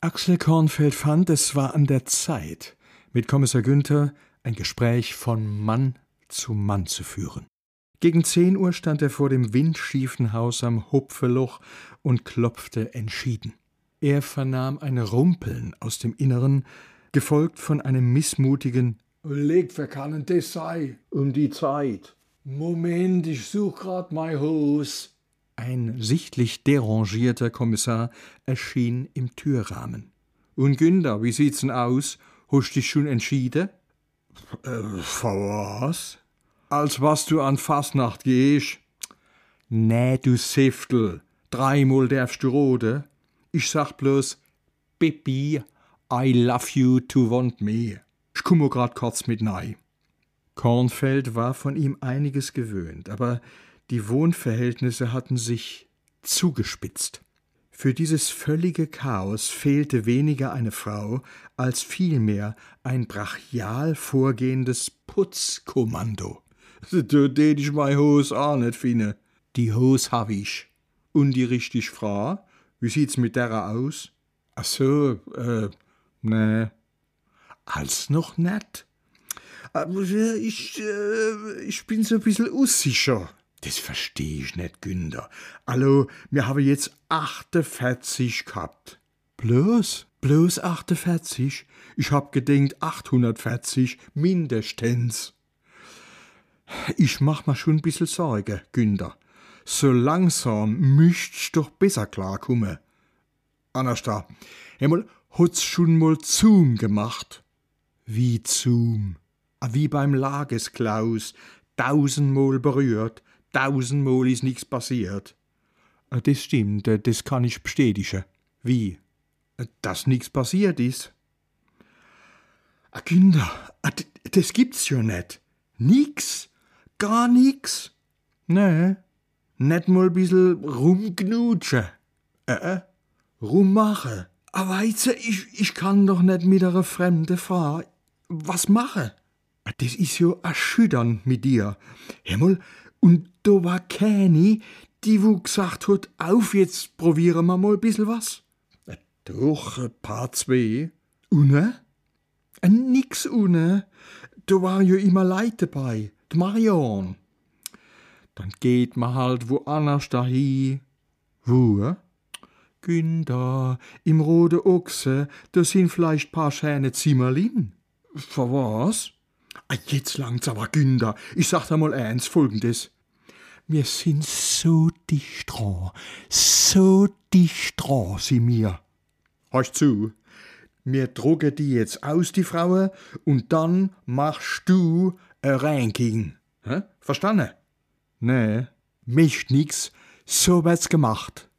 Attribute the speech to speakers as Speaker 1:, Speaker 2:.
Speaker 1: Axel Kornfeld fand, es war an der Zeit, mit Kommissar Günther ein Gespräch von Mann zu Mann zu führen. Gegen zehn Uhr stand er vor dem windschiefen Haus am Hupfeloch und klopfte entschieden. Er vernahm ein Rumpeln aus dem Inneren, gefolgt von einem missmutigen
Speaker 2: Leg, wer kann das sei? Um die Zeit. Moment, ich such grad mein Haus.
Speaker 1: Ein sichtlich derangierter Kommissar erschien im Türrahmen. Und Günther, wie sieht's denn aus? Hast dich schon entschieden?
Speaker 2: Äh, was? Als was du an Fasnacht gehst?
Speaker 1: Nee, du Siftel. Dreimal darfst du rode. Ich sag bloß, Pippi, I love you to want me. Ich komme grad kurz mit nei. Kornfeld war von ihm einiges gewöhnt, aber die Wohnverhältnisse hatten sich zugespitzt. Für dieses völlige Chaos fehlte weniger eine Frau als vielmehr ein brachial vorgehendes Putzkommando.
Speaker 2: Du tät ich mei Hos auch nicht finde.
Speaker 1: Die Hos hab ich. Und die richtig Frau? Wie sieht's mit derer aus?
Speaker 2: Ach so, äh, ne.
Speaker 1: Als noch net. Aber ich, äh, ich bin so ein bisschen unsicher. Das versteh ich nicht, Günther. Allo, wir haben jetzt 48 gehabt. Bloß? Bloß 48? Ich hab gedenkt 840 mindestens. Ich mach mir schon ein bisschen Sorge, Günther. So langsam müsst's doch besser klarkommen. Anasta, einmal hat's schon mal Zoom gemacht. Wie Zoom? Ah, wie beim Lagesklaus, tausendmal berührt, tausendmal ist nichts passiert. Ah, das stimmt, äh, das kann ich bestätigen. Wie? Äh, dass nichts passiert ist? Ah, Kinder, ah, das gibt's ja nicht. Nix? Gar nix? Nee, nicht mal ein bisschen rumknutschen. Äh, äh, rummachen. Aber du, ich, ich kann doch nicht mit einer fremden Frau was machen. Das ist ja erschütternd mit dir. Himmel, und da war keine, die wo gesagt hat, auf, jetzt probieren wir mal ein bisschen was.
Speaker 2: Doch, ein paar zwei.
Speaker 1: Une? Nix une. Da war ja immer Leute dabei. Die Marion. Dann geht man halt woanders dahin. Wo? Günther, im Rode Ochse, da sind vielleicht paar schöne Zimmerlin.
Speaker 2: Für was?
Speaker 1: Ah, jetzt langt's aber, Günther. Ich sag dir mal eins, folgendes. Wir sind so dicht dran, so dicht dran, sie mir. Hörst zu? Mir drucke die jetzt aus, die Frauen, und dann machst du ein Ranking. Hä? Verstanden? Nee, mischt nix, so wird's gemacht.